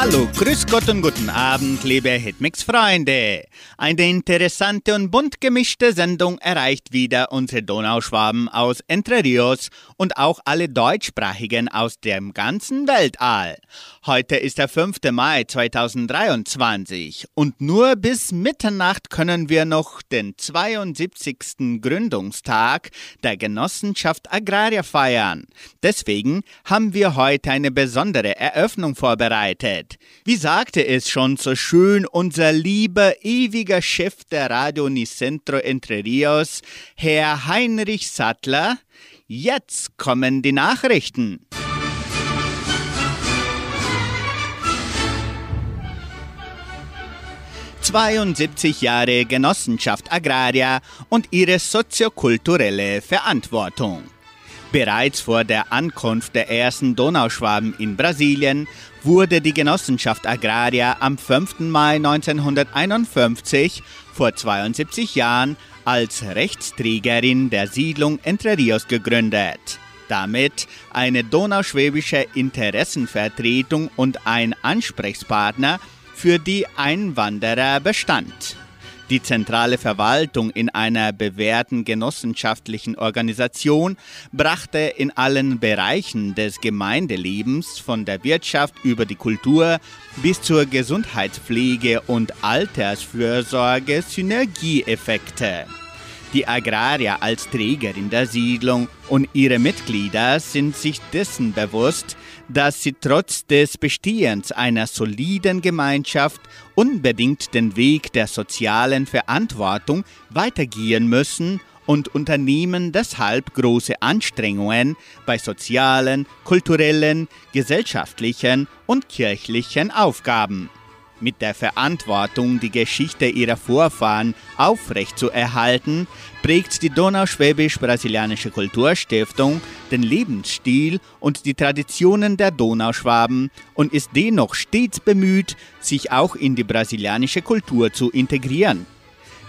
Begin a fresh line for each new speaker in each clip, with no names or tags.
Hallo, grüß Gott und guten Abend, liebe Hitmix-Freunde. Eine interessante und bunt gemischte Sendung erreicht wieder unsere Donauschwaben aus Entre Rios und auch alle Deutschsprachigen aus dem ganzen Weltall. Heute ist der 5. Mai 2023 und nur bis Mitternacht können wir noch den 72. Gründungstag der Genossenschaft Agraria feiern. Deswegen haben wir heute eine besondere Eröffnung vorbereitet. Wie sagte es schon so schön unser lieber ewiger Chef der Radio Nicentro Entre Rios, Herr Heinrich Sattler? Jetzt kommen die Nachrichten. »72 Jahre Genossenschaft Agraria und ihre soziokulturelle Verantwortung«. Bereits vor der Ankunft der ersten Donauschwaben in Brasilien wurde die Genossenschaft Agraria am 5. Mai 1951, vor 72 Jahren, als Rechtsträgerin der Siedlung Entre Rios gegründet. Damit eine donauschwäbische Interessenvertretung und ein Ansprechpartner für die Einwanderer bestand. Die zentrale Verwaltung in einer bewährten genossenschaftlichen Organisation brachte in allen Bereichen des Gemeindelebens von der Wirtschaft über die Kultur bis zur Gesundheitspflege und Altersfürsorge Synergieeffekte. Die Agrarier als Trägerin der Siedlung und ihre Mitglieder sind sich dessen bewusst, dass sie trotz des Bestehens einer soliden Gemeinschaft unbedingt den Weg der sozialen Verantwortung weitergehen müssen und unternehmen deshalb große Anstrengungen bei sozialen, kulturellen, gesellschaftlichen und kirchlichen Aufgaben mit der Verantwortung, die Geschichte ihrer Vorfahren aufrechtzuerhalten, prägt die Donauschwäbisch-Brasilianische Kulturstiftung den Lebensstil und die Traditionen der Donauschwaben und ist dennoch stets bemüht, sich auch in die brasilianische Kultur zu integrieren.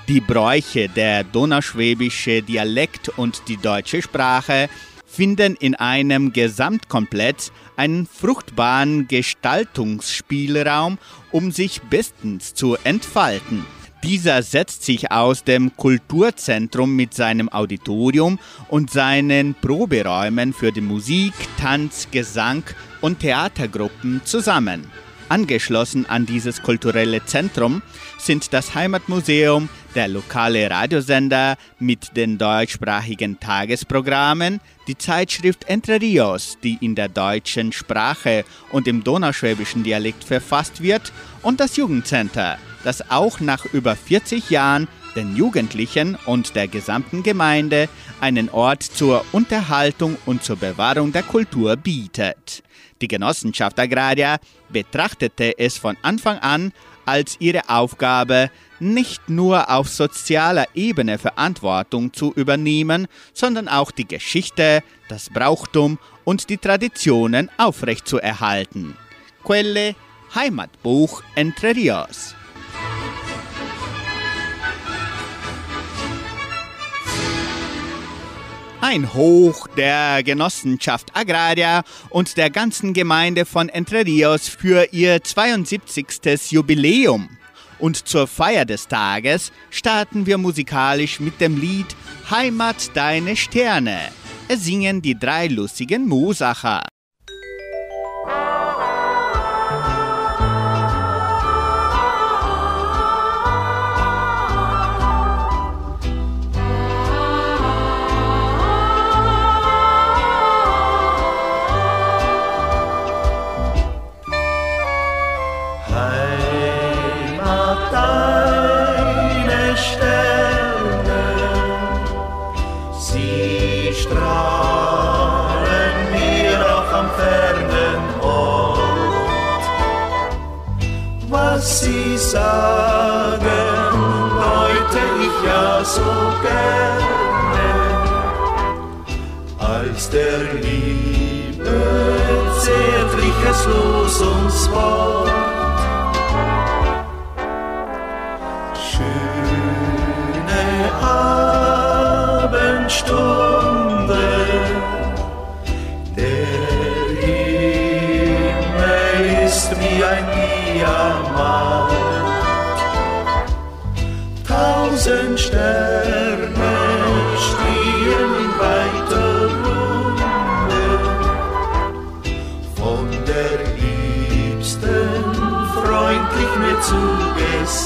Die Bräuche, der donauschwäbische Dialekt und die deutsche Sprache finden in einem Gesamtkomplett einen fruchtbaren Gestaltungsspielraum, um sich bestens zu entfalten. Dieser setzt sich aus dem Kulturzentrum mit seinem Auditorium und seinen Proberäumen für die Musik, Tanz, Gesang und Theatergruppen zusammen. Angeschlossen an dieses kulturelle Zentrum sind das Heimatmuseum, der lokale Radiosender mit den deutschsprachigen Tagesprogrammen, die Zeitschrift Entre Rios, die in der deutschen Sprache und im donauschwäbischen Dialekt verfasst wird, und das Jugendcenter, das auch nach über 40 Jahren den Jugendlichen und der gesamten Gemeinde einen Ort zur Unterhaltung und zur Bewahrung der Kultur bietet. Die Genossenschaft Agraria betrachtete es von Anfang an als ihre Aufgabe, nicht nur auf sozialer Ebene Verantwortung zu übernehmen, sondern auch die Geschichte, das Brauchtum und die Traditionen aufrechtzuerhalten. Quelle Heimatbuch Entre Rios. Ein Hoch der Genossenschaft Agraria und der ganzen Gemeinde von Entre Rios für ihr 72. Jubiläum. Und zur Feier des Tages starten wir musikalisch mit dem Lied Heimat deine Sterne. Es singen die drei lustigen Musacher.
Los. Schöne Abendstunde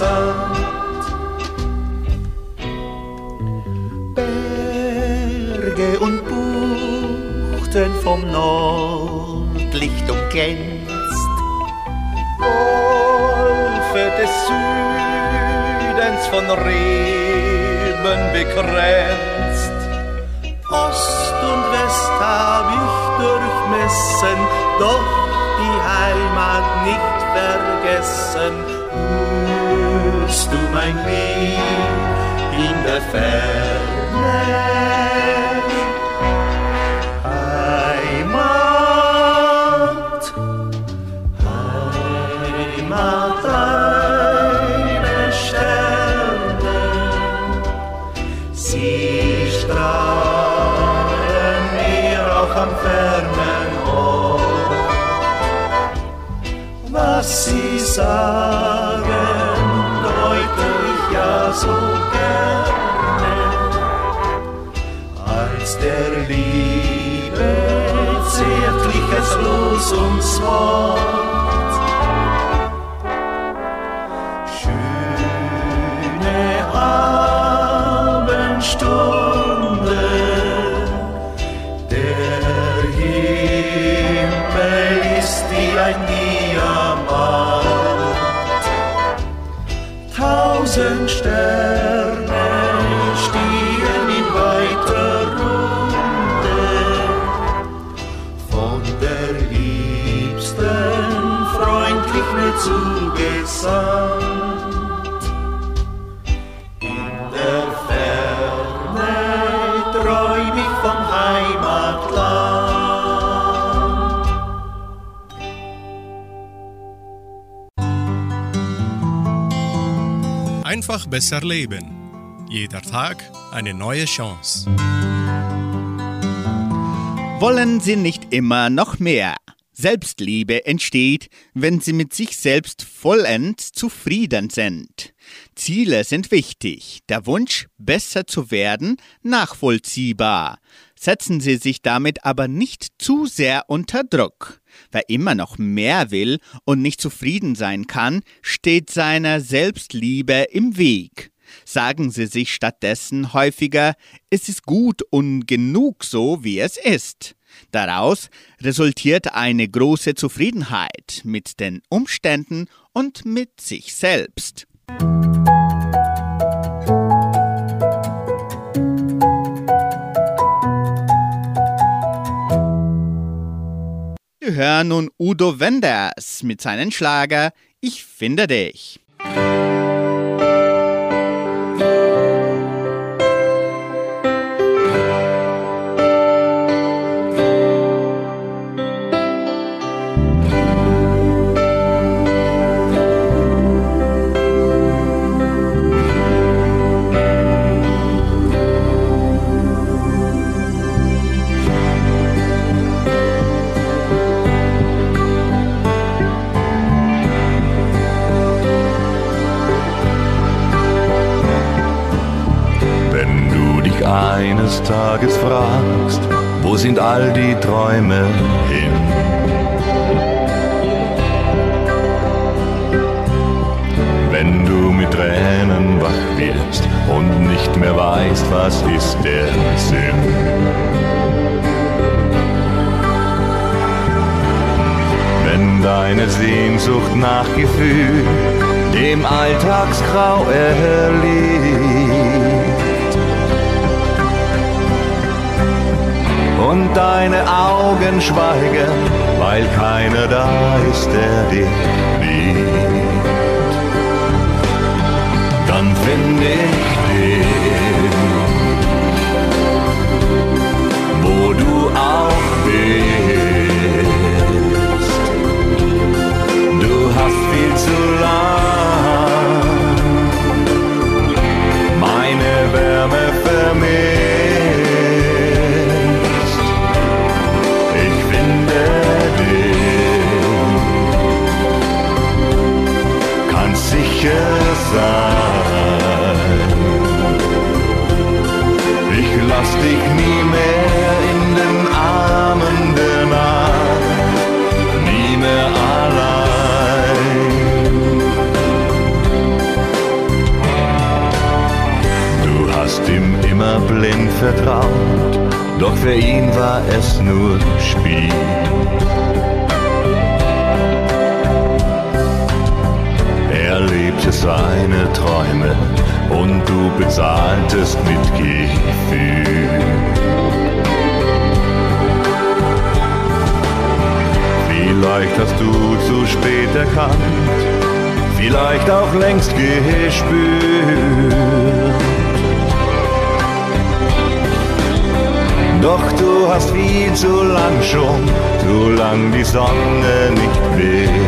zugesandt. Berge und Buchten vom Nordlicht umgrenzt, Golfe des Südens von Reben begrenzt. Ost und West hab ich durchmessen, doch die Heimat nicht vergessen. Hörst du mein Lied in der Ferne? Heimat, Heimat, deine Sterne, sie strahlen mir auch am fernen Ort. Was sie sagen, ja so gerne, als der Liebe zärtliches Los uns Wort. Zugesandt. In der Ferne träum ich vom Heimatland.
Einfach besser leben. Jeder Tag eine neue Chance.
Wollen Sie nicht immer noch mehr? Selbstliebe entsteht, wenn Sie mit sich selbst vollends zufrieden sind. Ziele sind wichtig, der Wunsch, besser zu werden, nachvollziehbar. Setzen Sie sich damit aber nicht zu sehr unter Druck. Wer immer noch mehr will und nicht zufrieden sein kann, steht seiner Selbstliebe im Weg. Sagen Sie sich stattdessen häufiger, es ist gut und genug so, wie es ist. Daraus resultiert eine große Zufriedenheit mit den Umständen und mit sich selbst. Wir hören nun Udo Wenders mit seinem Schlager Ich finde dich.
Tages fragst, wo sind all die Träume hin? Wenn du mit Tränen wach wirst und nicht mehr weißt, was ist der Sinn? Wenn deine Sehnsucht nach Gefühl dem Alltagsgrau erliegt und deine Augen schweigen, weil keiner da ist, der dich liebt. Dann finde ich dich, wo du auch bist. Du hast viel zu sicher sein. Ich lass dich nie mehr in den Armen der Nacht, nie mehr allein. Du hast ihm immer blind vertraut, doch für ihn war es nur Spiel. Seine Träume und du bezahltest mit Gefühl. Vielleicht hast du zu spät erkannt, vielleicht auch längst gespürt. Doch du hast viel zu lang schon, zu lang die Sonne nicht berührt.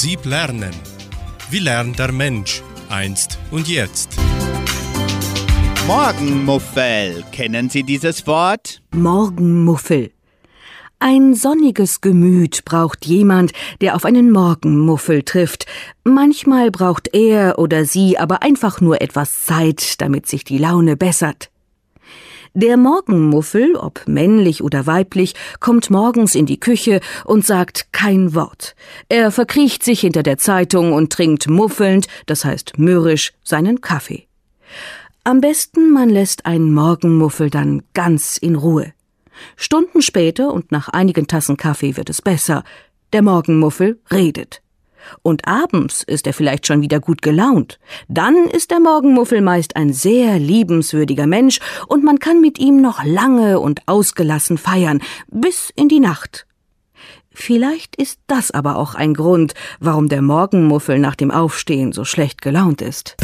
Prinzip Lernen. Wie lernt der Mensch einst und jetzt?
Morgenmuffel, kennen Sie dieses Wort?
Morgenmuffel. Ein sonniges Gemüt braucht jemand, der auf einen Morgenmuffel trifft. Manchmal braucht er oder sie aber einfach nur etwas Zeit, damit sich die Laune bessert. Der Morgenmuffel, ob männlich oder weiblich, kommt morgens in die Küche und sagt kein Wort. Er verkriecht sich hinter der Zeitung und trinkt muffelnd, das heißt mürrisch, seinen Kaffee. Am besten man lässt einen Morgenmuffel dann ganz in Ruhe. Stunden später und nach einigen Tassen Kaffee wird es besser. Der Morgenmuffel redet. Und abends ist er vielleicht schon wieder gut gelaunt. Dann ist der Morgenmuffel meist ein sehr liebenswürdiger Mensch und man kann mit ihm noch lange und ausgelassen feiern, bis in die Nacht. Vielleicht ist das aber auch ein Grund, warum der Morgenmuffel nach dem Aufstehen so schlecht gelaunt ist.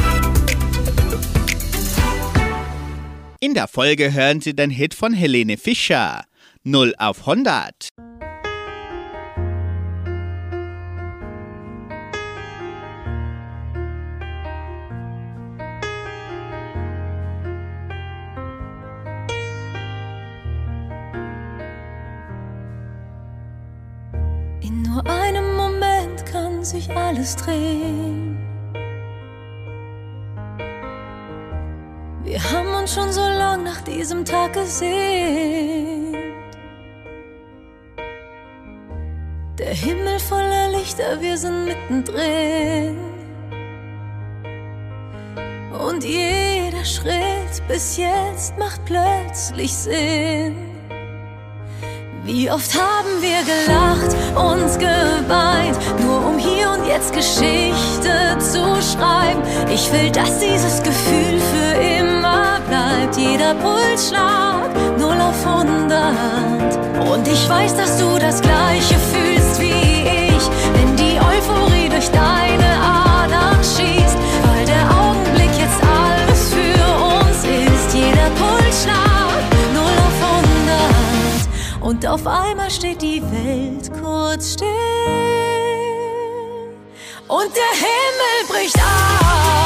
In der Folge hören Sie den Hit von Helene Fischer. 0 auf 100.
nur einem Moment kann sich alles drehen. Wir haben uns schon so lang nach diesem Tag gesehnt. Der Himmel voller Lichter, wir sind mittendrin. Und jeder Schritt bis jetzt macht plötzlich Sinn. Wie oft haben wir gelacht und geweint, nur um hier und jetzt Geschichte zu schreiben. Ich will, dass dieses Gefühl für immer bleibt. Jeder Pulsschlag 0 auf 100. Und ich weiß, dass du das Gleiche fühlst wie ich, wenn die Euphorie durch deine Und auf einmal steht die Welt kurz still. Und der Himmel bricht auf.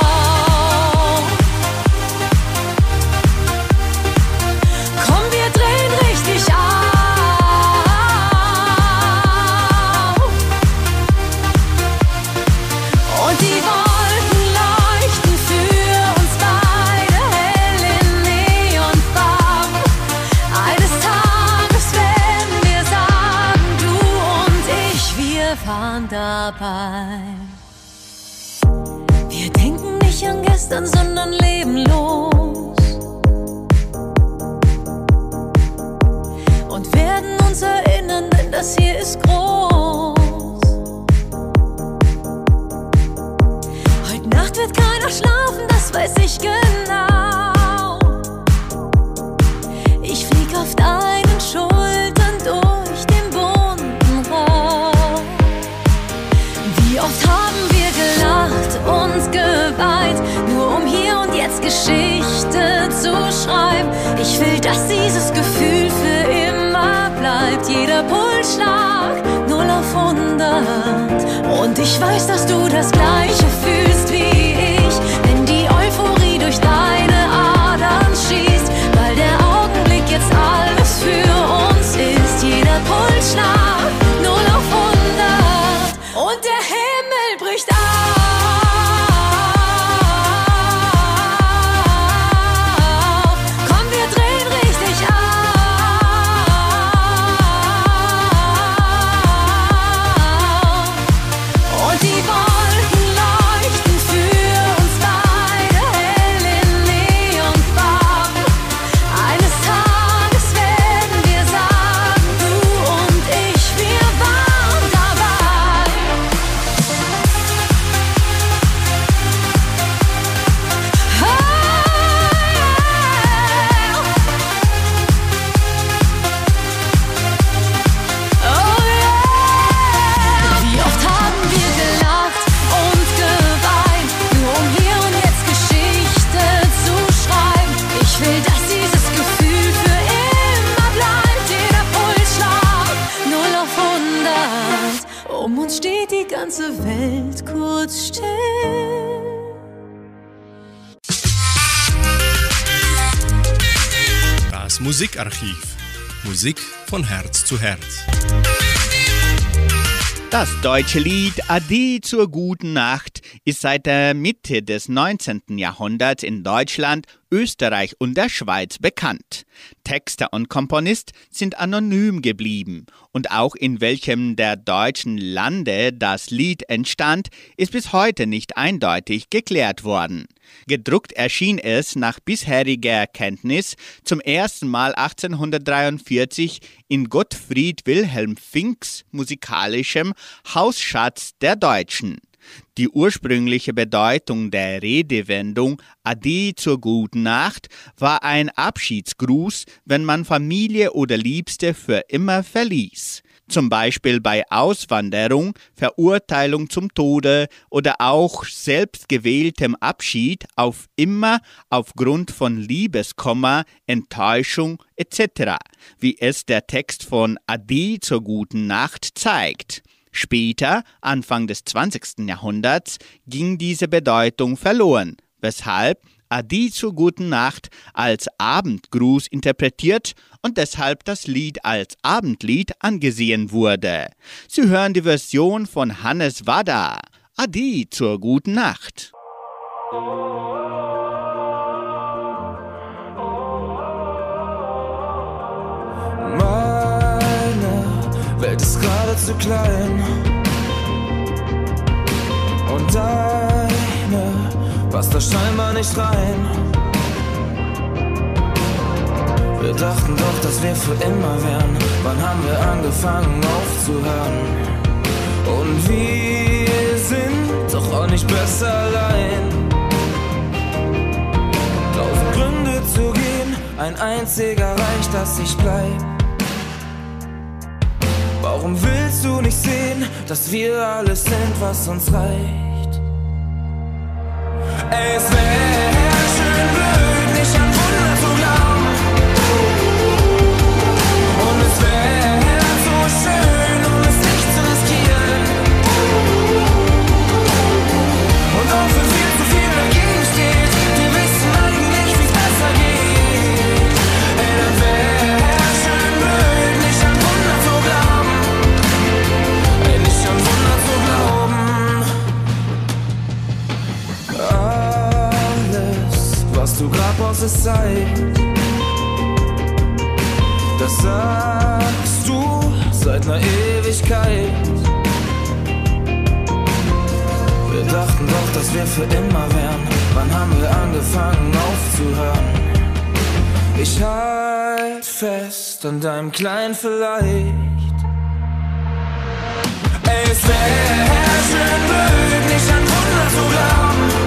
Geschichte zu schreiben. Ich will, dass dieses Gefühl für immer bleibt. Jeder Pulsschlag 0 auf 100. Und ich weiß, dass du das Gleiche fühlst
von Herz zu Herz.
Das deutsche Lied Ade zur guten Nacht ist seit der Mitte des 19. Jahrhunderts in Deutschland, Österreich und der Schweiz bekannt. Texter und Komponist sind anonym geblieben und auch in welchem der deutschen Lande das Lied entstand, ist bis heute nicht eindeutig geklärt worden. Gedruckt erschien es nach bisheriger Kenntnis zum ersten Mal 1843 in Gottfried Wilhelm Finks musikalischem Hausschatz der Deutschen. Die ursprüngliche Bedeutung der Redewendung Ade zur guten Nacht war ein Abschiedsgruß, wenn man Familie oder Liebste für immer verließ. Zum Beispiel bei Auswanderung, Verurteilung zum Tode oder auch selbstgewähltem Abschied auf immer aufgrund von Liebeskummer, Enttäuschung etc., wie es der Text von Ade zur guten Nacht zeigt. Später, Anfang des 20. Jahrhunderts, ging diese Bedeutung verloren, weshalb Adi zur guten Nacht als Abendgruß interpretiert und deshalb das Lied als Abendlied angesehen wurde. Sie hören die Version von Hannes Wada. Adi zur guten Nacht.
Welt ist gerade zu klein. Und deine passt da scheinbar nicht rein. Wir dachten doch, dass wir für immer wären. Wann haben wir angefangen aufzuhören? Und wir sind doch auch nicht besser allein. Tausend Gründe zu gehen, ein einziger reicht, dass ich bleib. Warum willst du nicht sehen, dass wir alles sind, was uns reicht? Es wäre brauchst, ist Zeit. Das sagst du seit ner Ewigkeit. Wir dachten doch, dass wir für immer wären. Wann haben wir angefangen aufzuhören? Ich halt fest an deinem kleinen Vielleicht. Ey, es wär schön blöd, nicht an Wunder zu glauben.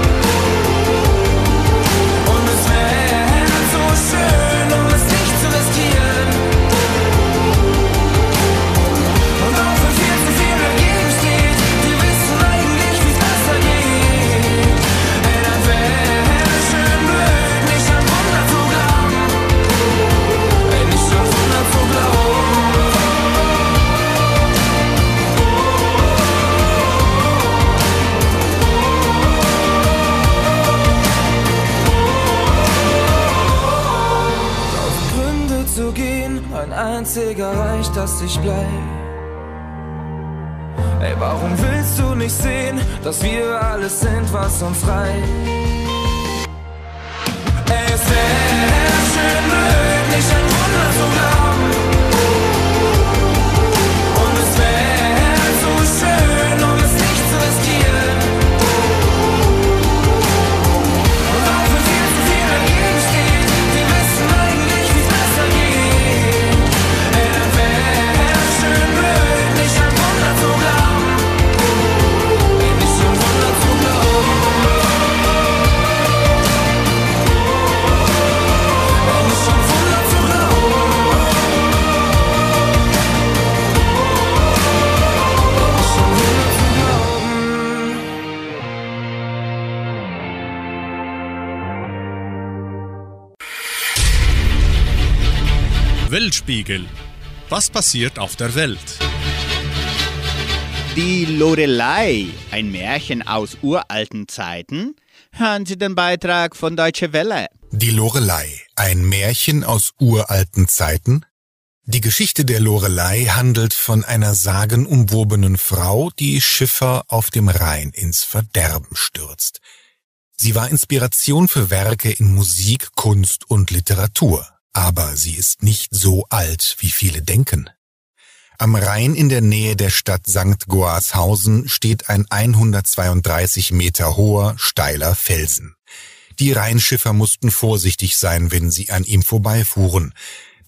Einziger reicht, dass ich bleib. Ey, warum willst du nicht sehen, dass wir alles sind, was uns reicht? Es wär schön nicht an Wunder zu glauben.
Weltspiegel. Was passiert auf der Welt?
Die Lorelei, ein Märchen aus uralten Zeiten. Hören Sie den Beitrag von Deutsche Welle.
Die Lorelei, ein Märchen aus uralten Zeiten? Die Geschichte der Lorelei handelt von einer sagenumwobenen Frau, die Schiffer auf dem Rhein ins Verderben stürzt. Sie war Inspiration für Werke in Musik, Kunst und Literatur, aber sie ist nicht so alt, wie viele denken. Am Rhein in der Nähe der Stadt St. Goarshausen steht ein 132 Meter hoher, steiler Felsen. Die Rheinschiffer mussten vorsichtig sein, wenn sie an ihm vorbeifuhren,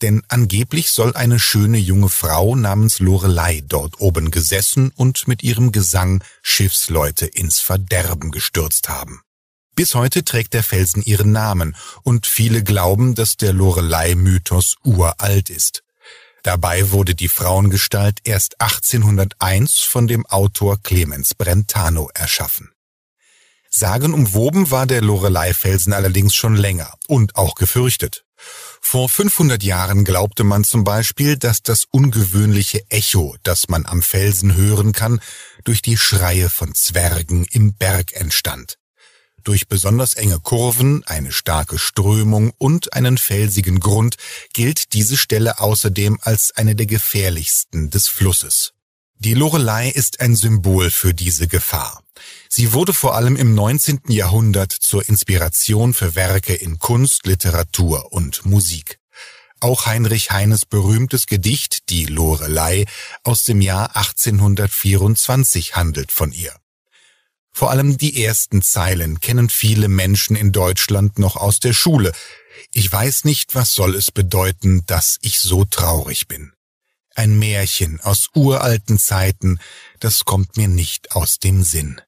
denn angeblich soll eine schöne junge Frau namens Lorelei dort oben gesessen und mit ihrem Gesang Schiffsleute ins Verderben gestürzt haben. Bis heute trägt der Felsen ihren Namen und viele glauben, dass der Lorelei-Mythos uralt ist. Dabei wurde die Frauengestalt erst 1801 von dem Autor Clemens Brentano erschaffen. Sagenumwoben war der Lorelei-Felsen allerdings schon länger und auch gefürchtet. Vor 500 Jahren glaubte man zum Beispiel, dass das ungewöhnliche Echo, das man am Felsen hören kann, durch die Schreie von Zwergen im Berg entstand. Durch besonders enge Kurven, eine starke Strömung und einen felsigen Grund gilt diese Stelle außerdem als eine der gefährlichsten des Flusses. Die Lorelei ist ein Symbol für diese Gefahr. Sie wurde vor allem im 19. Jahrhundert zur Inspiration für Werke in Kunst, Literatur und Musik. Auch Heinrich Heines berühmtes Gedicht Die Lorelei aus dem Jahr 1824 handelt von ihr. Vor allem die ersten Zeilen kennen viele Menschen in Deutschland noch aus der Schule. Ich weiß nicht, was soll es bedeuten, dass ich so traurig bin. Ein Märchen aus uralten Zeiten, das kommt mir nicht aus dem Sinn.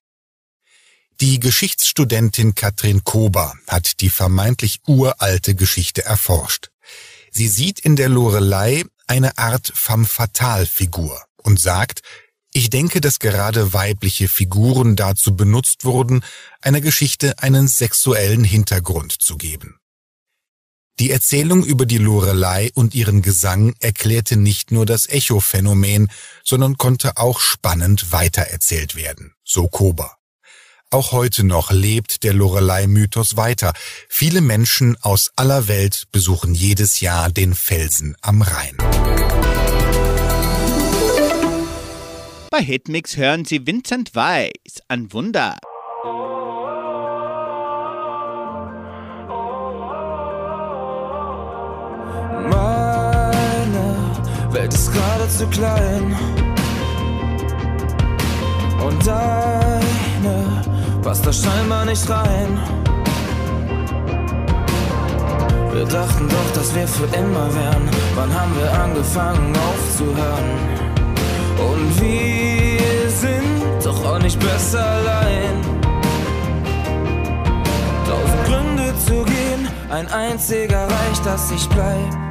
Die Geschichtsstudentin Katrin Kober hat die vermeintlich uralte Geschichte erforscht. Sie sieht in der Lorelei eine Art femme fatale Figur und sagt, ich denke, dass gerade weibliche Figuren dazu benutzt wurden, einer Geschichte einen sexuellen Hintergrund zu geben. Die Erzählung über die Lorelei und ihren Gesang erklärte nicht nur das Echo-Phänomen, sondern konnte auch spannend weitererzählt werden, so Kober. Auch heute noch lebt der Lorelei-Mythos weiter. Viele Menschen aus aller Welt besuchen jedes Jahr den Felsen am Rhein.
Bei Hitmix hören Sie Vincent Weiss an Wunder.
Meine Welt ist gerade zu klein. Und dein alleine passt da scheinbar nicht rein. Wir dachten doch, dass wir für immer wären. Wann haben wir angefangen aufzuhören? Und wir sind doch auch nicht besser allein. Tausend Gründe zu gehen, ein einziger reicht, dass ich bleib.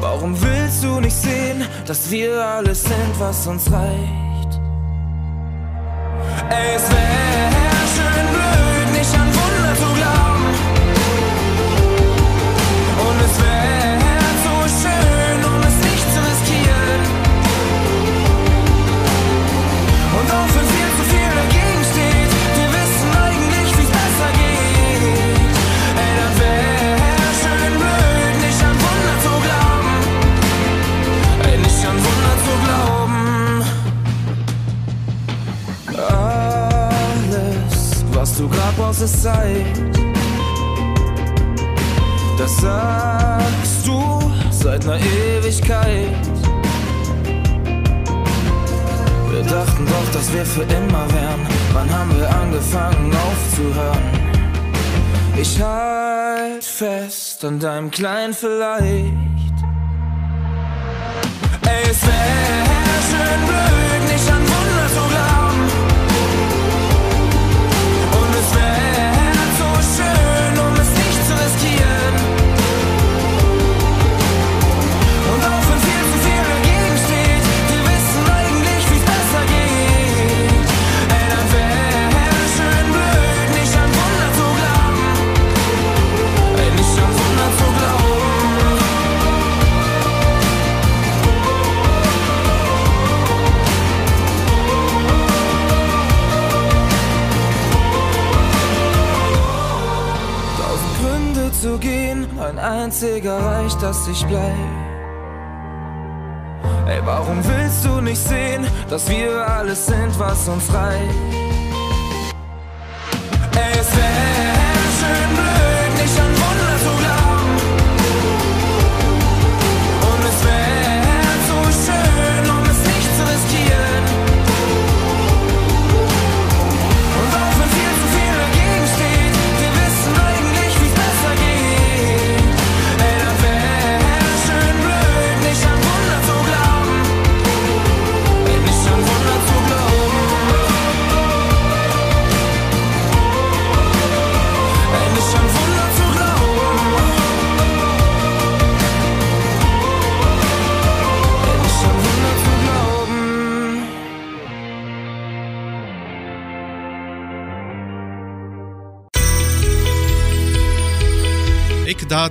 Warum willst du nicht sehen, dass wir alles sind, was uns reicht? Es wäre Was du grad brauchst, ist Zeit. Das sagst du seit ner Ewigkeit. Wir dachten doch, dass wir für immer wären. Wann haben wir angefangen aufzuhören? Ich halt fest an deinem kleinen Vielleicht. Ey, es wär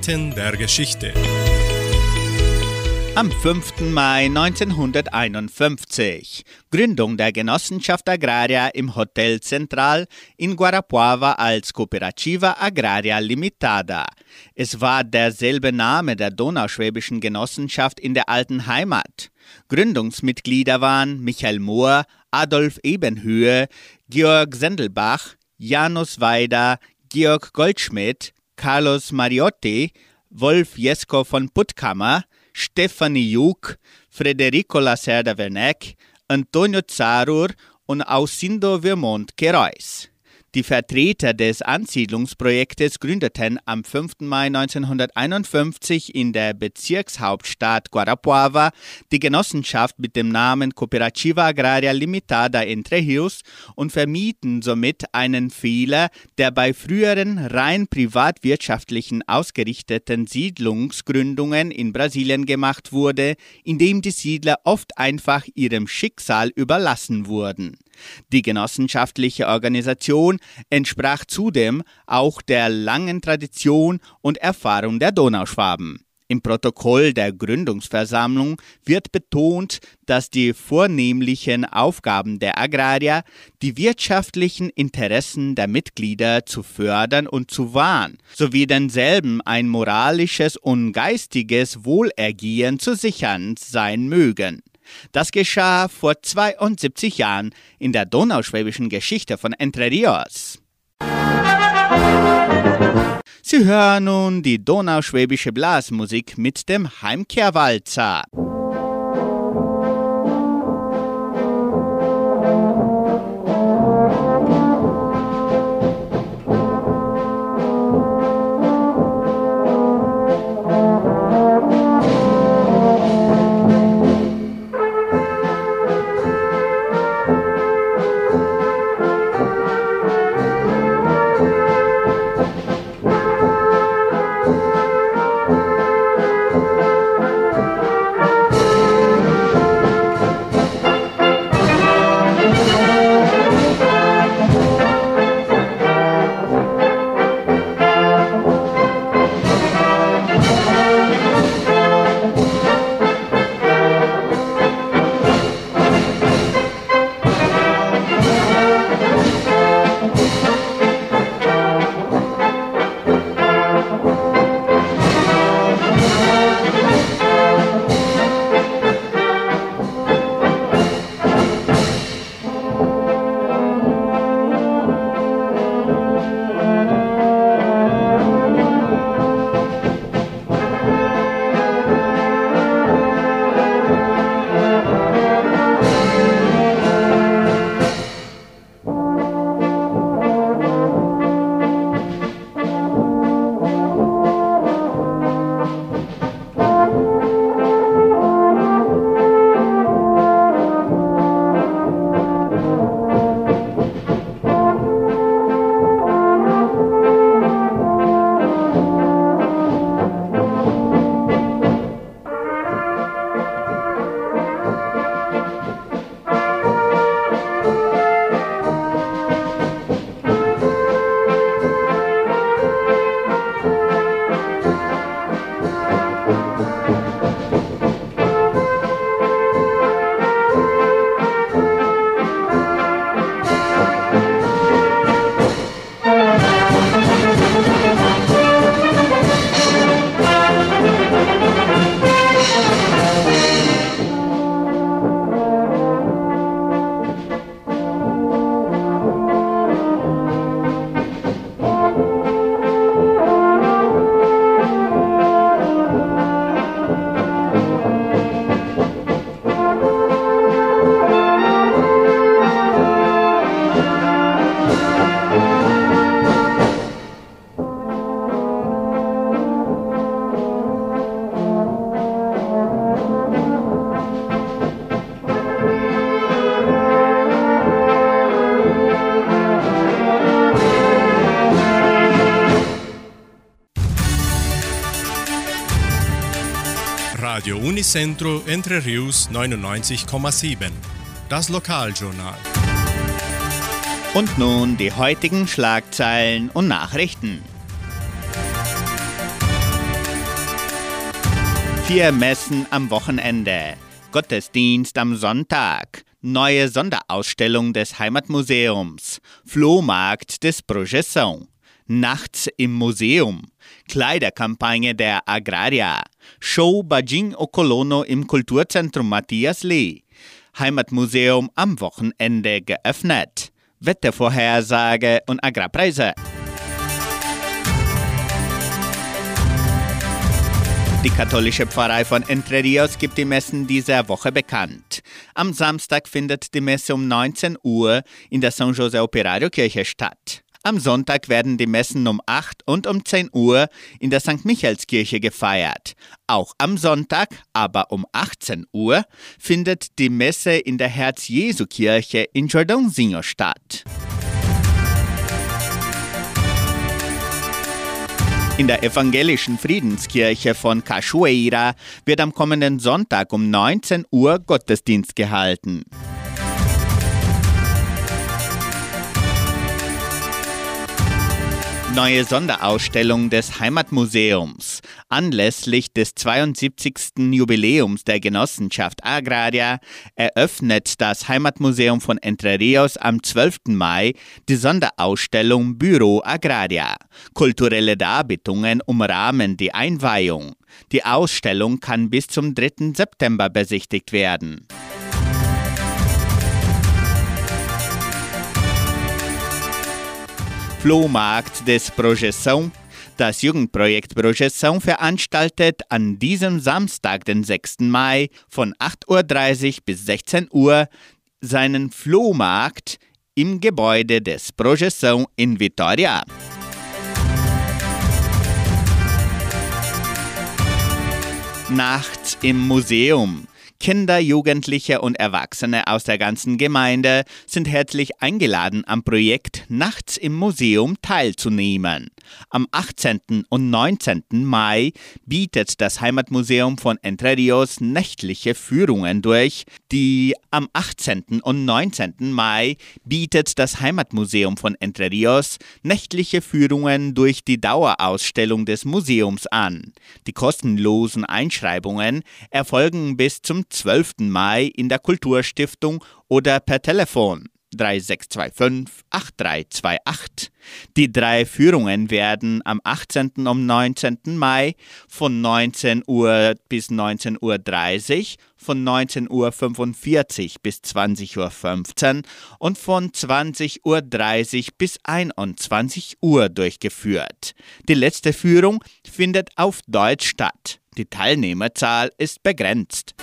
Eckdaten der Geschichte.
Am 5. Mai 1951. Gründung der Genossenschaft Agraria im Hotel Central in Guarapuava als Cooperativa Agraria Limitada. Es war derselbe Name der donauschwäbischen Genossenschaft in der alten Heimat. Gründungsmitglieder waren Michael Mohr, Adolf Ebenhöhe, Georg Sendelbach, Janus Weider, Georg Goldschmidt, Carlos Mariotti, Wolf Jesko von Puttkammer, Stefanie Juk, Federico Lacerda Werneck, Antonio Zarur und Ausindo Vermont Queiroz. Die Vertreter des Ansiedlungsprojektes gründeten am 5. Mai 1951 in der Bezirkshauptstadt Guarapuava die Genossenschaft mit dem Namen Cooperativa Agraria Limitada Entre Rios und vermieten somit einen Fehler, der bei früheren rein privatwirtschaftlichen ausgerichteten Siedlungsgründungen in Brasilien gemacht wurde, indem die Siedler oft einfach ihrem Schicksal überlassen wurden. Die genossenschaftliche Organisation entsprach zudem auch der langen Tradition und Erfahrung der Donauschwaben. Im Protokoll der Gründungsversammlung wird betont, dass die vornehmlichen Aufgaben der Agrarier die wirtschaftlichen Interessen der Mitglieder zu fördern und zu wahren, sowie denselben ein moralisches und geistiges Wohlergehen zu sichern sein mögen. Das geschah vor 72 Jahren in der donauschwäbischen Geschichte von Entre Rios. Sie hören nun die donauschwäbische Blasmusik mit dem Heimkehrwalzer.
Unicentro Entre Rius 99,7. Das Lokaljournal.
Und nun die heutigen Schlagzeilen und Nachrichten. Vier Messen am Wochenende. Gottesdienst am Sonntag. Neue Sonderausstellung des Heimatmuseums. Flohmarkt des Projeção. Nachts im Museum. Kleiderkampagne der Agraria. Show Bajing Okolono im Kulturzentrum Matthias Lee. Heimatmuseum am Wochenende geöffnet. Wettervorhersage und Agrarpreise. Die katholische Pfarrei von Entre Rios gibt die Messen dieser Woche bekannt. Am Samstag findet die Messe um 19 Uhr in der San Jose Operario Kirche statt. Am Sonntag werden die Messen um 8 und um 10 Uhr in der St. Michaelskirche gefeiert. Auch am Sonntag, aber um 18 Uhr, findet die Messe in der Herz-Jesu-Kirche in Jordãozinho statt. In der evangelischen Friedenskirche von Cachoeira wird am kommenden Sonntag um 19 Uhr Gottesdienst gehalten. Neue Sonderausstellung des Heimatmuseums. Anlässlich des 72. Jubiläums der Genossenschaft Agraria eröffnet das Heimatmuseum von Entre Rios am 12. Mai die Sonderausstellung Büro Agraria. Kulturelle Darbietungen umrahmen die Einweihung. Die Ausstellung kann bis zum 3. September besichtigt werden. Flohmarkt des Projeção. Das Jugendprojekt Projeção veranstaltet an diesem Samstag, den 6. Mai, von 8.30 Uhr bis 16 Uhr seinen Flohmarkt im Gebäude des Projeção in Vitória. Nachts im Museum. Kinder, Jugendliche und Erwachsene aus der ganzen Gemeinde sind herzlich eingeladen, am Projekt Nachts im Museum teilzunehmen. Am 18. und 19. Mai bietet das Heimatmuseum von Entre Rios nächtliche Führungen durch. Die am 18. und 19. Mai bietet das Heimatmuseum von Entre Rios nächtliche Führungen durch die Dauerausstellung des Museums an. Die kostenlosen Einschreibungen erfolgen bis zum 12. Mai in der Kulturstiftung oder per Telefon 3625 8328. Die drei Führungen werden am 18. und 19. Mai von 19 Uhr bis 19.30 Uhr, von 19.45 Uhr bis 20.15 Uhr und von 20.30 Uhr bis 21 Uhr durchgeführt. Die letzte Führung findet auf Deutsch statt. Die Teilnehmerzahl ist begrenzt.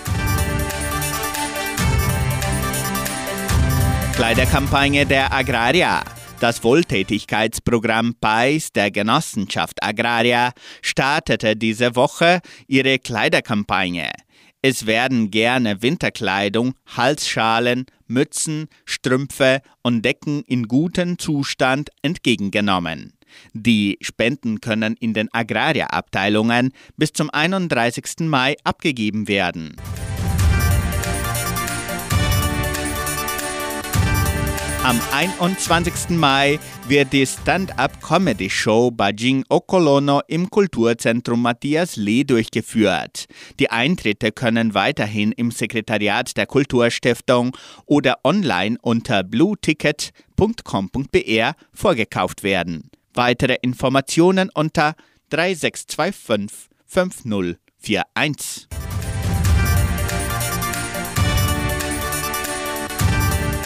Kleiderkampagne der Agraria. Das Wohltätigkeitsprogramm PAIS der Genossenschaft Agraria startete diese Woche ihre Kleiderkampagne. Es werden gerne Winterkleidung, Halsschalen, Mützen, Strümpfe und Decken in gutem Zustand entgegengenommen. Die Spenden können in den Agraria-Abteilungen bis zum 31. Mai abgegeben werden. Am 21. Mai wird die Stand-up-Comedy-Show Bajing Okolono im Kulturzentrum Matthias Lee durchgeführt. Die Eintritte können weiterhin im Sekretariat der Kulturstiftung oder online unter blueticket.com.br vorgekauft werden. Weitere Informationen unter 3625 5041.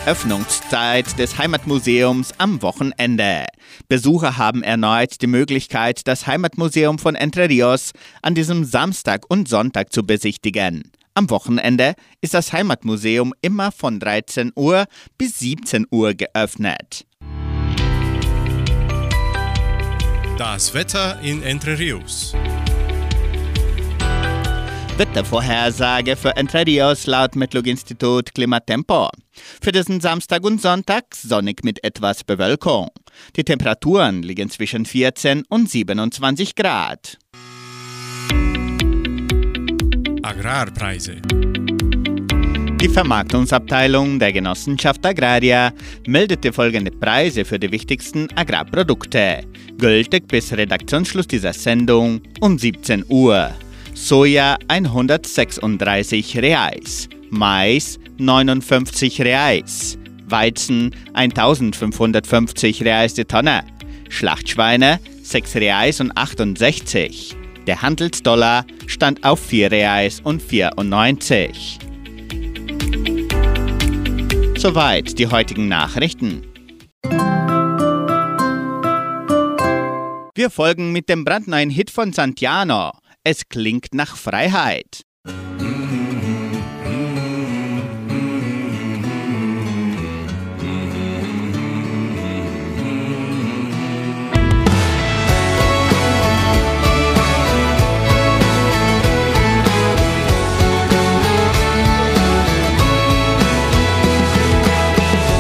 Öffnungszeit des Heimatmuseums am Wochenende. Besucher haben erneut die Möglichkeit, das Heimatmuseum von Entre Rios an diesem Samstag und Sonntag zu besichtigen. Am Wochenende ist das Heimatmuseum immer von 13 Uhr bis 17 Uhr geöffnet.
Das Wetter in Entre Rios.
Wettervorhersage für Entre Rios laut Metlog-Institut Klimatempo. Für diesen Samstag und Sonntag sonnig mit etwas Bewölkung. Die Temperaturen liegen zwischen 14 und 27 Grad.
Agrarpreise.
Die Vermarktungsabteilung der Genossenschaft Agraria meldete folgende Preise für die wichtigsten Agrarprodukte, gültig bis Redaktionsschluss dieser Sendung um 17 Uhr. Soja 136 Reais, Mais 59 Reais, Weizen 1550 Reais die Tonne, Schlachtschweine 6 Reais und 68. Der Handelsdollar stand auf 4 Reais und 94. Soweit die heutigen Nachrichten. Wir folgen mit dem brandneuen Hit von Santiano. Es klingt nach Freiheit.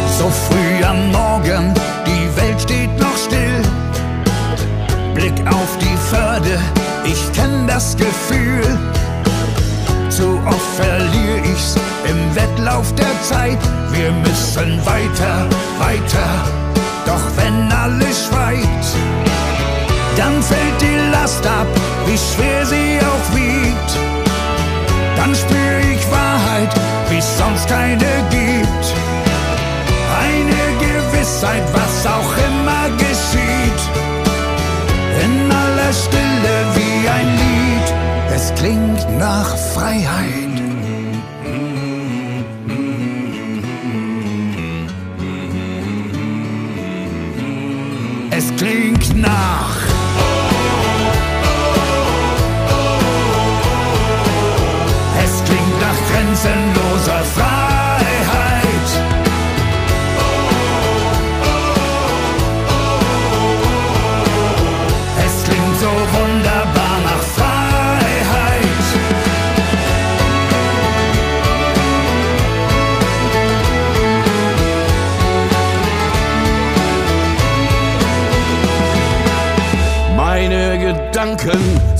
So früh am Morgen, die Welt steht noch still. Blick auf die Förde, ich kenn das Gefühl. Zu oft verliere ich's im Wettlauf der Zeit. Wir müssen weiter, weiter. Doch wenn alles schweigt, dann fällt die Last ab, wie schwer sie auch wiegt. Dann spür ich Wahrheit, wie's sonst keine gibt eine Gewissheit, was auch immer es klingt nach Freiheit.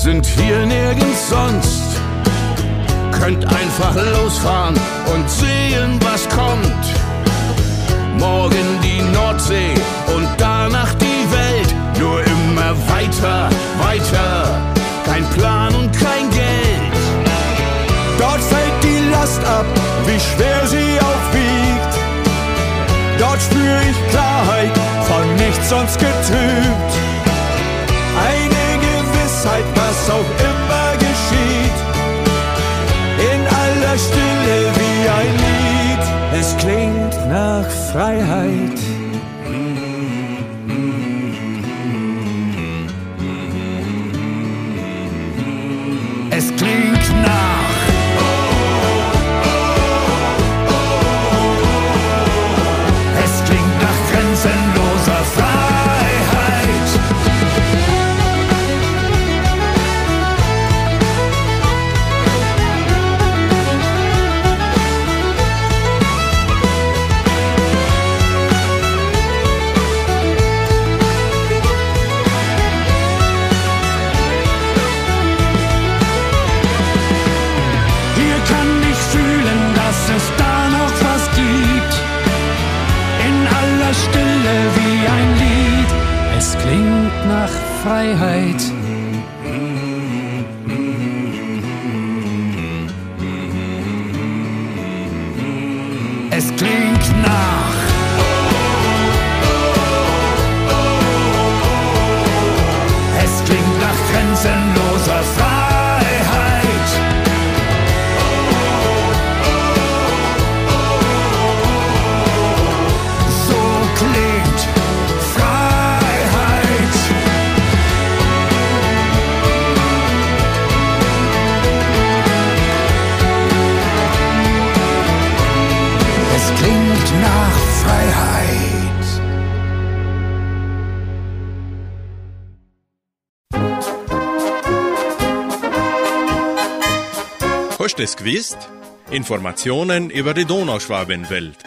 Sind hier nirgends sonst. Könnt einfach losfahren und sehen, was kommt. Morgen die Nordsee und danach die Welt. Nur immer weiter, weiter. Kein Plan und kein Geld.
Dort fällt die Last ab, wie schwer sie auch wiegt. Dort spür ich Klarheit, von nichts sonst getrübt. Was auch immer geschieht. In aller Stille wie ein Lied. Es klingt nach Freiheit. Es klingt
Gewusst? Informationen über die Donauschwabenwelt.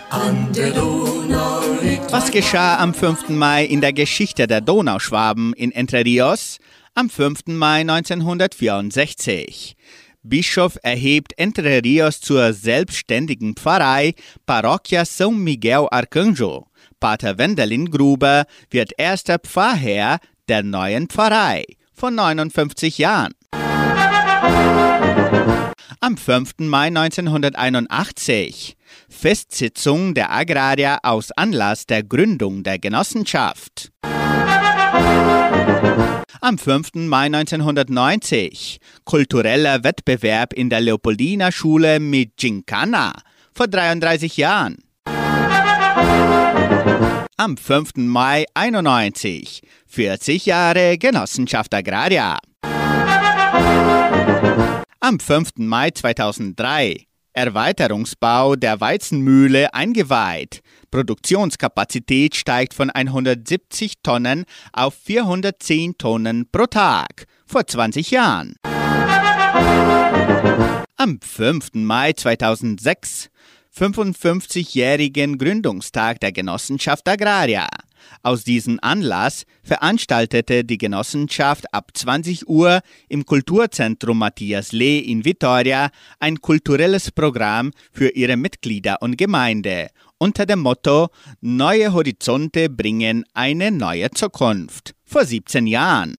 Was geschah am 5. Mai in der Geschichte der Donauschwaben in Entre Rios? Am 5. Mai 1964. Bischof erhebt Entre Rios zur selbstständigen Pfarrei Parroquia São Miguel Arcanjo. Pater Wendelin Gruber wird erster Pfarrherr der neuen Pfarrei von 59 Jahren. Am 5. Mai 1981 Festsitzung der Agrarier aus Anlass der Gründung der Genossenschaft. Am 5. Mai 1990 kultureller Wettbewerb in der Leopoldina Schule mit Gincana vor 33 Jahren. Am 5. Mai 91 40 Jahre Genossenschaft Agraria. Am 5. Mai 2003 Erweiterungsbau der Weizenmühle eingeweiht. Produktionskapazität steigt von 170 Tonnen auf 410 Tonnen pro Tag vor 20 Jahren. Am 5. Mai 2006 55-jährigen Gründungstag der Genossenschaft Agraria. Aus diesem Anlass veranstaltete die Genossenschaft ab 20 Uhr im Kulturzentrum Matthias Lee in Vitoria ein kulturelles Programm für ihre Mitglieder und Gemeinde unter dem Motto Neue Horizonte bringen eine neue Zukunft vor 17 Jahren.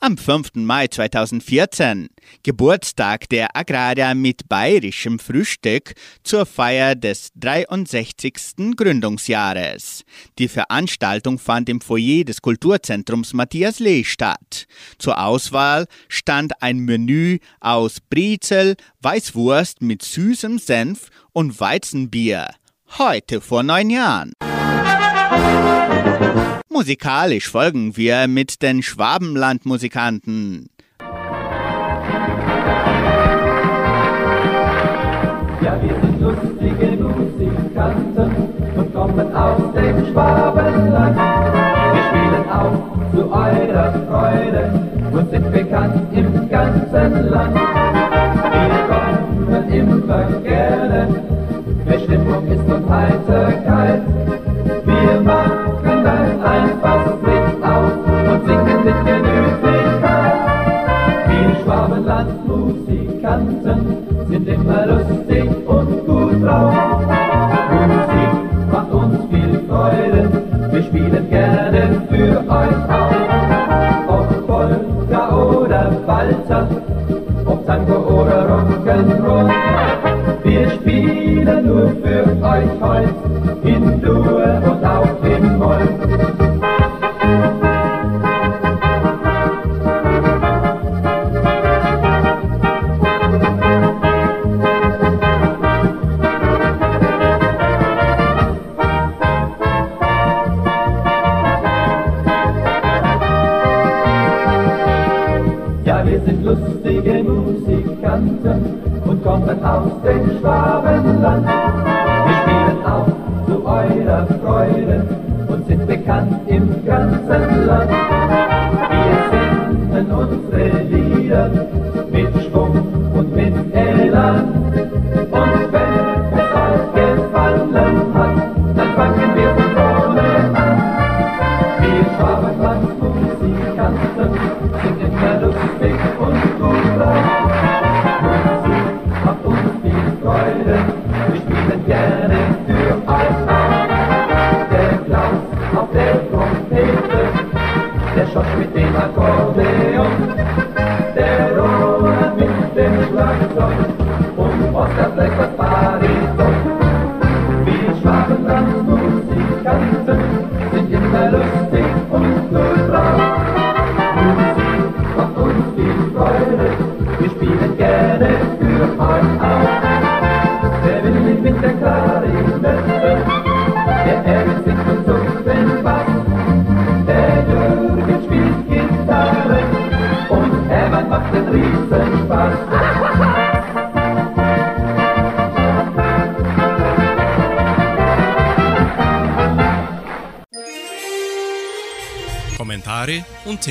Am 5. Mai 2014, Geburtstag der Agraria mit bayerischem Frühstück zur Feier des 63. Gründungsjahres. Die Veranstaltung fand im Foyer des Kulturzentrums Matthias Lee statt. Zur Auswahl stand ein Menü aus Brezel, Weißwurst mit süßem Senf und Weizenbier. Heute vor neun Jahren. Musikalisch folgen wir mit den Schwabenlandmusikanten.
Ja, wir sind lustige Musikanten und kommen aus dem Schwabenland. Wir spielen auch zu eurer Freude und sind bekannt im ganzen Land. Wir kommen immer gerne, wer Stimmung ist und Heiterkeit. Für euch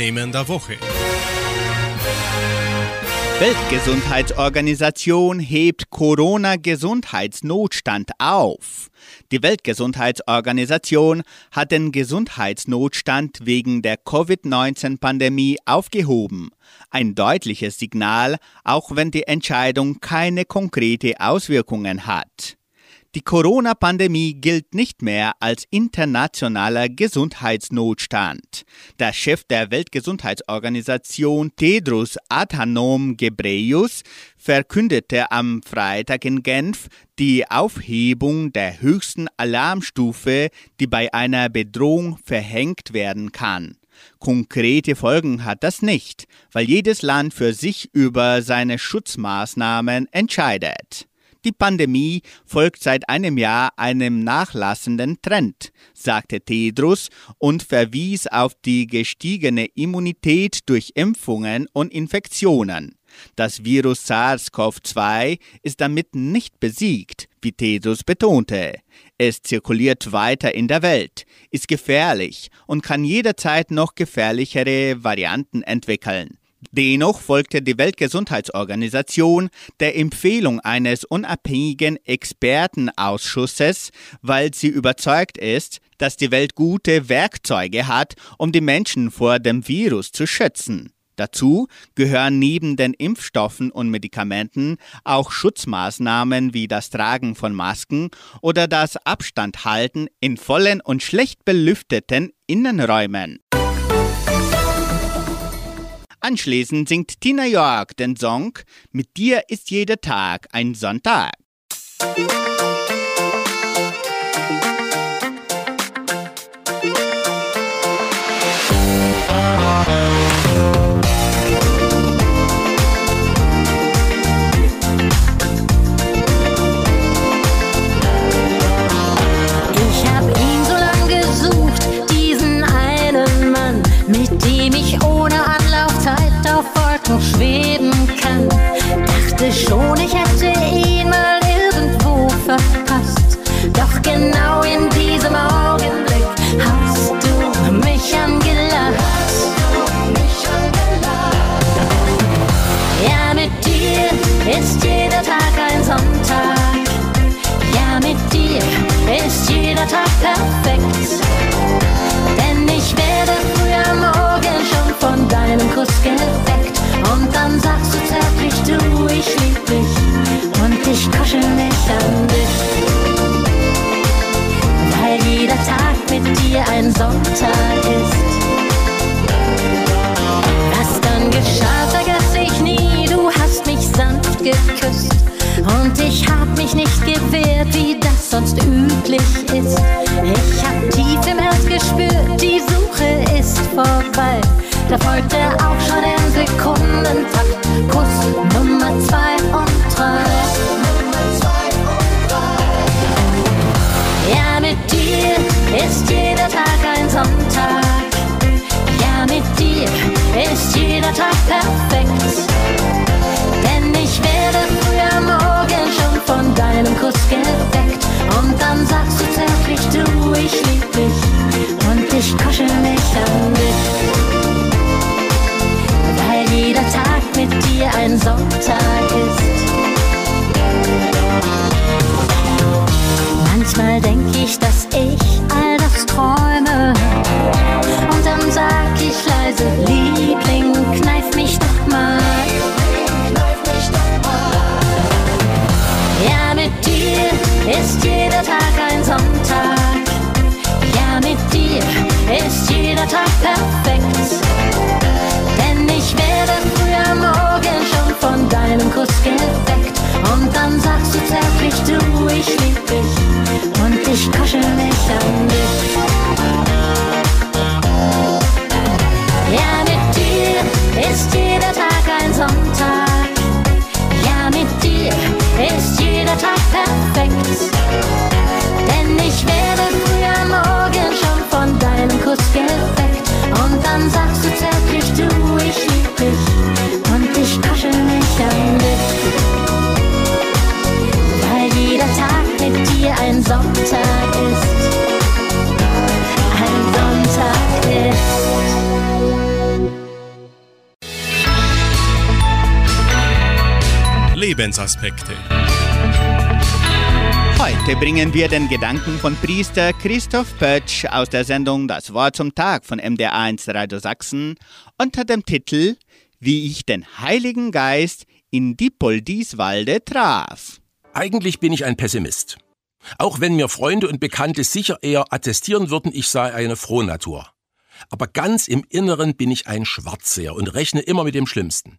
Themen der Woche.
Weltgesundheitsorganisation hebt Corona-Gesundheitsnotstand auf. Die Weltgesundheitsorganisation hat den Gesundheitsnotstand wegen der Covid-19-Pandemie aufgehoben. Ein deutliches Signal, auch wenn die Entscheidung keine konkrete Auswirkungen hat. Die Corona-Pandemie gilt nicht mehr als internationaler Gesundheitsnotstand. Der Chef der Weltgesundheitsorganisation Tedros Adhanom Ghebreyesus verkündete am Freitag in Genf die Aufhebung der höchsten Alarmstufe, die bei einer Bedrohung verhängt werden kann. Konkrete Folgen hat das nicht, weil jedes Land für sich über seine Schutzmaßnahmen entscheidet. Die Pandemie folgt seit einem Jahr einem nachlassenden Trend, sagte Tedros und verwies auf die gestiegene Immunität durch Impfungen und Infektionen. Das Virus SARS-CoV-2 ist damit nicht besiegt, wie Tedros betonte. Es zirkuliert weiter in der Welt, ist gefährlich und kann jederzeit noch gefährlichere Varianten entwickeln. Dennoch folgte die Weltgesundheitsorganisation der Empfehlung eines unabhängigen Expertenausschusses, weil sie überzeugt ist, dass die Welt gute Werkzeuge hat, um die Menschen vor dem Virus zu schützen. Dazu gehören neben den Impfstoffen und Medikamenten auch Schutzmaßnahmen wie das Tragen von Masken oder das Abstandhalten in vollen und schlecht belüfteten Innenräumen. Anschließend singt Tina York den Song Mit dir ist jeder Tag ein Sonntag.
Ich hab Wolken schweben kann. Dachte schon, ich hätte ihn mal irgendwo verpasst. Doch genau in diesem Augenblick hast du mich angelacht. Ja, mit dir ist jeder Tag ein Sonntag. Ja, mit dir ist jeder Tag perfekt. Dir ein Sonntag ist. Was dann geschah, vergess ich nie. Du hast mich sanft geküsst. Und ich hab mich nicht gewehrt, wie das sonst üblich ist. Ich hab tief im Herz gespürt, die Suche ist vorbei. Da folgte auch schon im Sekundentakt Kuss Nummer zwei und drei. Ist jeder Tag ein Sonntag. Ja, mit dir ist jeder Tag perfekt. Denn ich werde früh am Morgen schon von deinem Kuss geweckt. Und dann sagst du zärtlich, du, ich lieb dich. Und ich kuschel mich an dich. Weil jeder Tag mit dir ein Sonntag ist. Manchmal denk ich, dass ich träume. Und dann sag ich leise, Liebling, kneif mich doch mal. Ja, mit dir ist jeder Tag ein Sonntag. Ja, mit dir ist jeder Tag perfekt. Denn ich werde früh am Morgen schon von deinem Kuss geweckt. Und dann sagst du zärtlich, du, ich lieb dich. Und ich kuschel mich an dich. Dir
Lebensaspekte.
Heute bringen wir den Gedanken von Priester Christoph Pötsch aus der Sendung Das Wort zum Tag von MDR1 Radio Sachsen unter dem Titel Wie ich den Heiligen Geist in Dippoldiswalde traf.
Eigentlich bin ich ein Pessimist. Auch wenn mir Freunde und Bekannte sicher eher attestieren würden, ich sei eine Frohnatur. Aber ganz im Inneren bin ich ein Schwarzseher und rechne immer mit dem Schlimmsten.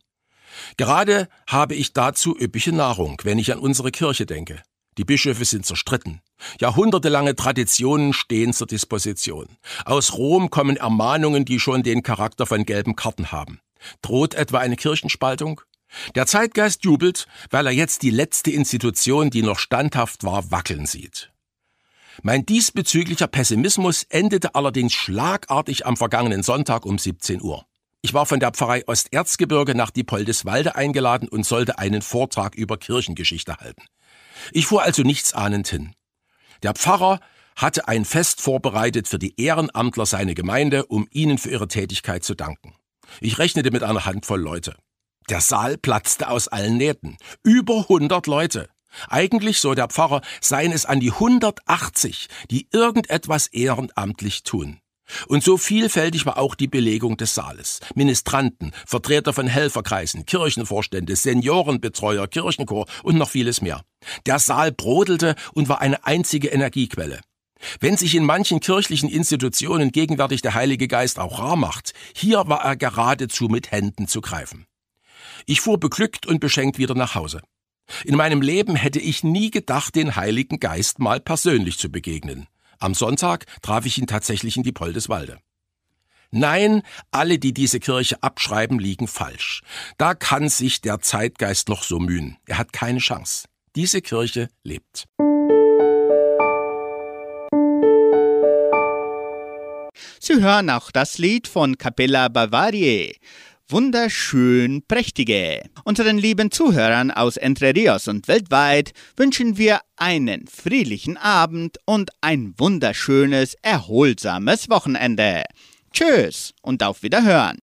Gerade habe ich dazu üppige Nahrung, wenn ich an unsere Kirche denke. Die Bischöfe sind zerstritten. Jahrhundertelange Traditionen stehen zur Disposition. Aus Rom kommen Ermahnungen, die schon den Charakter von gelben Karten haben. Droht etwa eine Kirchenspaltung? Der Zeitgeist jubelt, weil er jetzt die letzte Institution, die noch standhaft war, wackeln sieht. Mein diesbezüglicher Pessimismus endete allerdings schlagartig am vergangenen Sonntag um 17 Uhr. Ich war von der Pfarrei Osterzgebirge nach Diepoldeswalde eingeladen und sollte einen Vortrag über Kirchengeschichte halten. Ich fuhr also nichtsahnend hin. Der Pfarrer hatte ein Fest vorbereitet für die Ehrenamtler seiner Gemeinde, um ihnen für ihre Tätigkeit zu danken. Ich rechnete mit einer Handvoll Leute. Der Saal platzte aus allen Nähten. Über 100 Leute. Eigentlich, so der Pfarrer, seien es an die 180, die irgendetwas ehrenamtlich tun. Und so vielfältig war auch die Belegung des Saales. Ministranten, Vertreter von Helferkreisen, Kirchenvorstände, Seniorenbetreuer, Kirchenchor und noch vieles mehr. Der Saal brodelte und war eine einzige Energiequelle. Wenn sich in manchen kirchlichen Institutionen gegenwärtig der Heilige Geist auch rar macht, hier war er geradezu mit Händen zu greifen. Ich fuhr beglückt und beschenkt wieder nach Hause. In meinem Leben hätte ich nie gedacht, den Heiligen Geist mal persönlich zu begegnen. Am Sonntag traf ich ihn tatsächlich in die Poldeswalde. Nein, alle, die diese Kirche abschreiben, liegen falsch. Da kann sich der Zeitgeist noch so mühen. Er hat keine Chance. Diese Kirche lebt.
Sie hören auch das Lied von Capella Bavarie wunderschön prächtige. Unseren lieben Zuhörern aus Entre Rios und weltweit wünschen wir einen friedlichen Abend und ein wunderschönes, erholsames Wochenende. Tschüss und auf Wiederhören.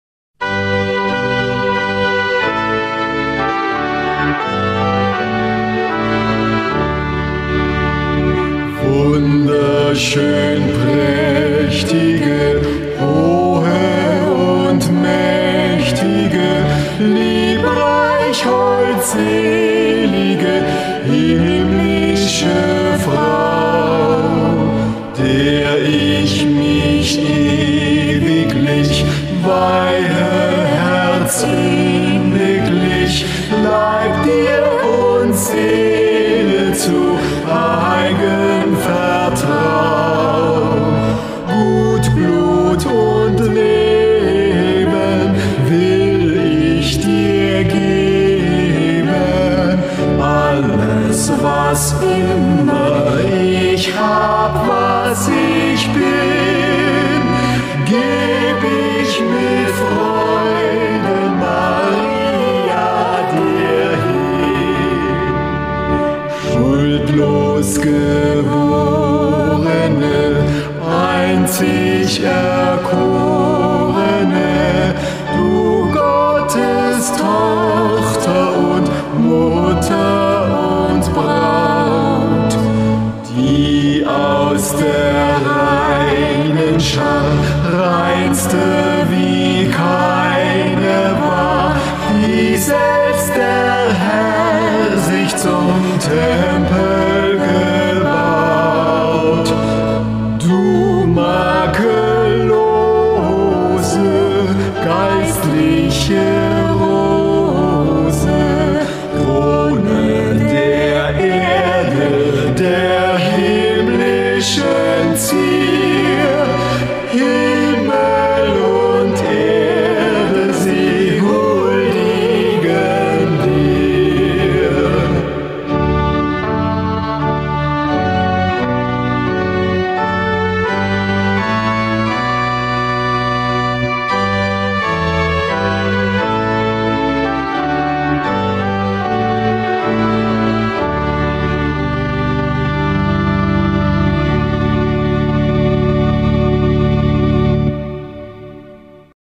Wunderschön prächtige, hohe liebreich holdselige, himmlische